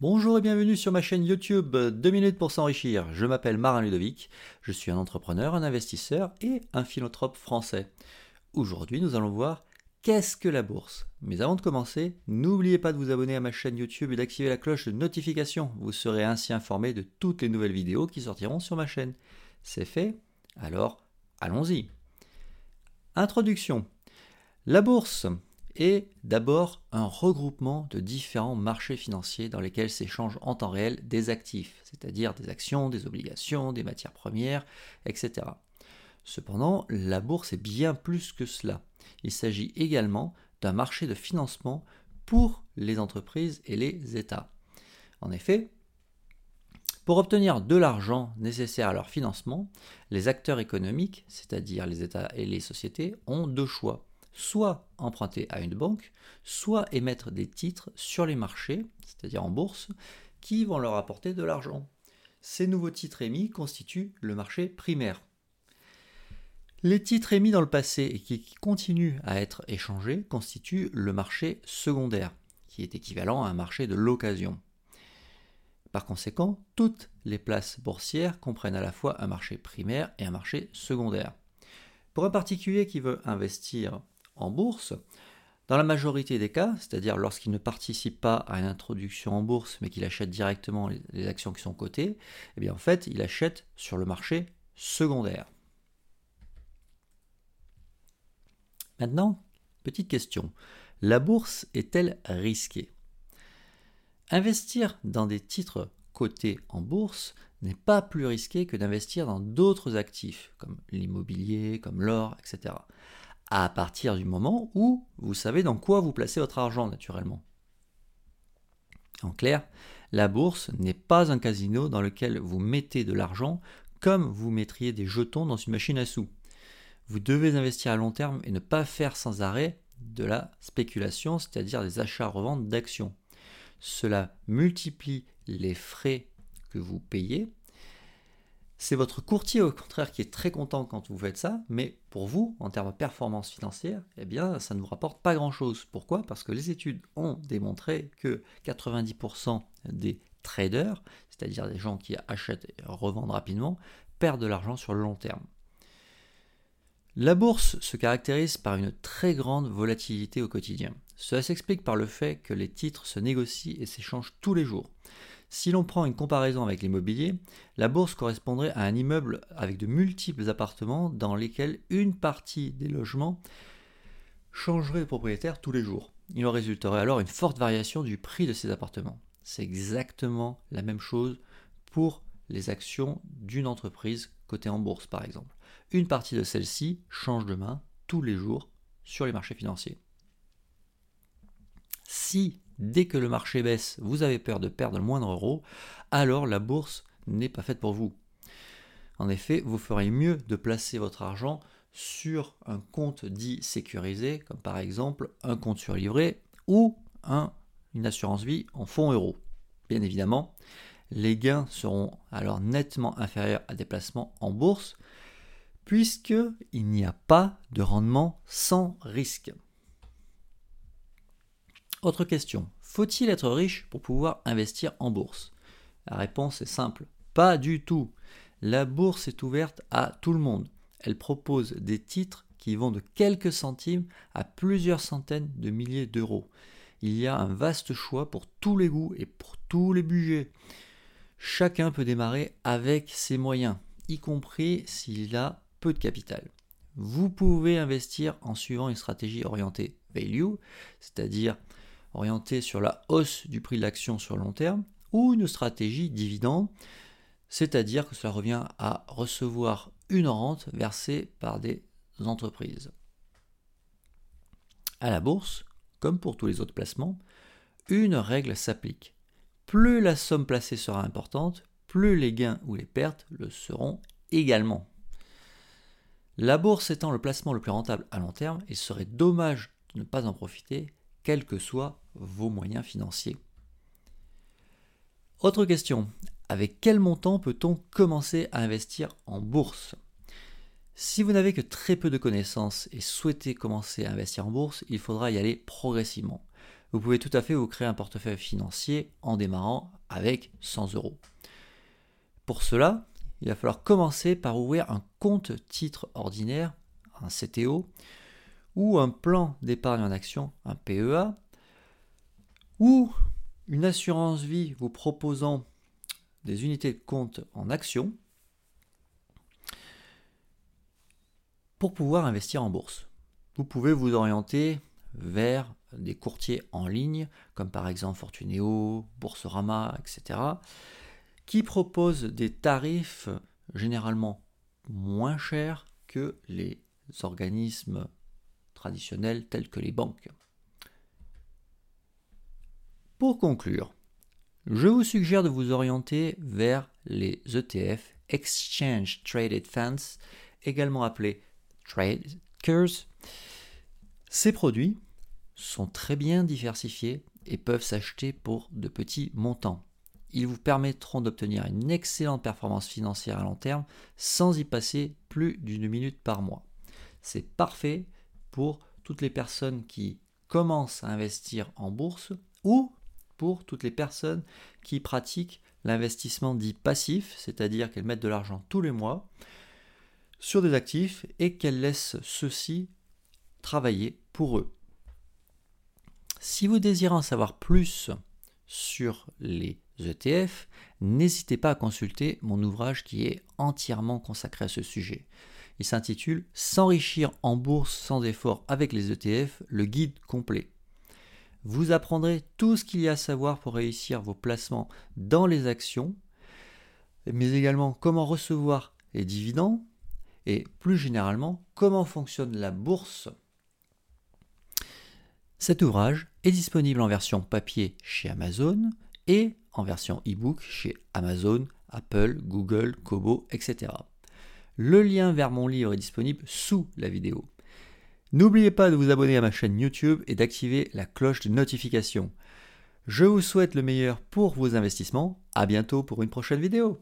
Bonjour et bienvenue sur ma chaîne YouTube 2 minutes pour s'enrichir. Je m'appelle Marin Ludovic, je suis un entrepreneur, un investisseur et un philanthrope français. Aujourd'hui, nous allons voir qu'est-ce que la bourse. Mais avant de commencer, n'oubliez pas de vous abonner à ma chaîne YouTube et d'activer la cloche de notification. Vous serez ainsi informé de toutes les nouvelles vidéos qui sortiront sur ma chaîne. C'est fait Alors, allons-y. Introduction. La bourse est d'abord un regroupement de différents marchés financiers dans lesquels s'échangent en temps réel des actifs, c'est-à-dire des actions, des obligations, des matières premières, etc. Cependant, la bourse est bien plus que cela. Il s'agit également d'un marché de financement pour les entreprises et les États. En effet, pour obtenir de l'argent nécessaire à leur financement, les acteurs économiques, c'est-à-dire les États et les sociétés, ont deux choix soit emprunter à une banque, soit émettre des titres sur les marchés, c'est-à-dire en bourse, qui vont leur apporter de l'argent. Ces nouveaux titres émis constituent le marché primaire. Les titres émis dans le passé et qui continuent à être échangés constituent le marché secondaire, qui est équivalent à un marché de l'occasion. Par conséquent, toutes les places boursières comprennent à la fois un marché primaire et un marché secondaire. Pour un particulier qui veut investir bourse, dans la majorité des cas, c'est-à-dire lorsqu'il ne participe pas à une introduction en bourse, mais qu'il achète directement les actions qui sont cotées, eh bien en fait, il achète sur le marché secondaire. Maintenant, petite question. La bourse est-elle risquée? Investir dans des titres cotés en bourse n'est pas plus risqué que d'investir dans d'autres actifs, comme l'immobilier, comme l'or, etc à partir du moment où vous savez dans quoi vous placez votre argent naturellement. En clair, la bourse n'est pas un casino dans lequel vous mettez de l'argent comme vous mettriez des jetons dans une machine à sous. Vous devez investir à long terme et ne pas faire sans arrêt de la spéculation, c'est-à-dire des achats-reventes d'actions. Cela multiplie les frais que vous payez c'est votre courtier au contraire qui est très content quand vous faites ça, mais pour vous, en termes de performance financière, eh bien, ça ne vous rapporte pas grand-chose. Pourquoi? Parce que les études ont démontré que 90% des traders, c'est-à-dire des gens qui achètent et revendent rapidement, perdent de l'argent sur le long terme. La bourse se caractérise par une très grande volatilité au quotidien. Cela s'explique par le fait que les titres se négocient et s'échangent tous les jours. Si l'on prend une comparaison avec l'immobilier, la bourse correspondrait à un immeuble avec de multiples appartements dans lesquels une partie des logements changerait de propriétaire tous les jours. Il en résulterait alors une forte variation du prix de ces appartements. C'est exactement la même chose pour les actions d'une entreprise cotée en bourse par exemple. Une partie de celle-ci change de main tous les jours sur les marchés financiers. Si dès que le marché baisse, vous avez peur de perdre le moindre euro, alors la bourse n'est pas faite pour vous. En effet, vous ferez mieux de placer votre argent sur un compte dit sécurisé, comme par exemple un compte surlivré ou une assurance vie en fonds euros. Bien évidemment, les gains seront alors nettement inférieurs à des placements en bourse, puisqu'il n'y a pas de rendement sans risque. Autre question. Faut-il être riche pour pouvoir investir en bourse? La réponse est simple. Pas du tout. La bourse est ouverte à tout le monde. Elle propose des titres qui vont de quelques centimes à plusieurs centaines de milliers d'euros. Il y a un vaste choix pour tous les goûts et pour tous les budgets. Chacun peut démarrer avec ses moyens, y compris s'il a peu de capital. Vous pouvez investir en suivant une stratégie orientée value, c'est-à-dire orientée sur la hausse du prix de l'action sur le long terme, ou une stratégie dividende, c'est-à-dire que cela revient à recevoir une rente versée par des entreprises. À la bourse, comme pour tous les autres placements, une règle s'applique. Plus la somme placée sera importante, plus les gains ou les pertes le seront également. La bourse étant le placement le plus rentable à long terme, il serait dommage de ne pas en profiter quels que soient vos moyens financiers. Autre question, avec quel montant peut-on commencer à investir en bourse? Si vous n'avez que très peu de connaissances et souhaitez commencer à investir en bourse, il faudra y aller progressivement. vous pouvez tout à fait vous créer un portefeuille financier en démarrant avec 100 euros. Pour cela, il va falloir commencer par ouvrir un compte titre ordinaire, un CTO, ou un plan d'épargne en action, un PEA, ou une assurance vie vous proposant des unités de compte en action pour pouvoir investir en bourse. Vous pouvez vous orienter vers des courtiers en ligne, comme par exemple Fortuneo, Boursorama, etc., qui proposent des tarifs généralement moins chers que les organismes traditionnels tels que les banques. Pour conclure, je vous suggère de vous orienter vers les ETF, Exchange Traded Funds, également appelés Traders. Ces produits sont très bien diversifiés et peuvent s'acheter pour de petits montants. Ils vous permettront d'obtenir une excellente performance financière à long terme sans y passer plus d'une minute par mois. C'est parfait pour toutes les personnes qui commencent à investir en bourse ou pour toutes les personnes qui pratiquent l'investissement dit passif, c'est-à-dire qu'elles mettent de l'argent tous les mois sur des actifs et qu'elles laissent ceux-ci travailler pour eux. Si vous désirez en savoir plus sur les ETF, n'hésitez pas à consulter mon ouvrage qui est entièrement consacré à ce sujet. Il s'intitule S'enrichir en bourse sans effort avec les ETF, le guide complet. Vous apprendrez tout ce qu'il y a à savoir pour réussir vos placements dans les actions, mais également comment recevoir les dividendes et plus généralement comment fonctionne la bourse cet ouvrage est disponible en version papier chez Amazon et en version e-book chez Amazon, Apple, Google, Kobo, etc. Le lien vers mon livre est disponible sous la vidéo. N'oubliez pas de vous abonner à ma chaîne YouTube et d'activer la cloche de notification. Je vous souhaite le meilleur pour vos investissements. À bientôt pour une prochaine vidéo.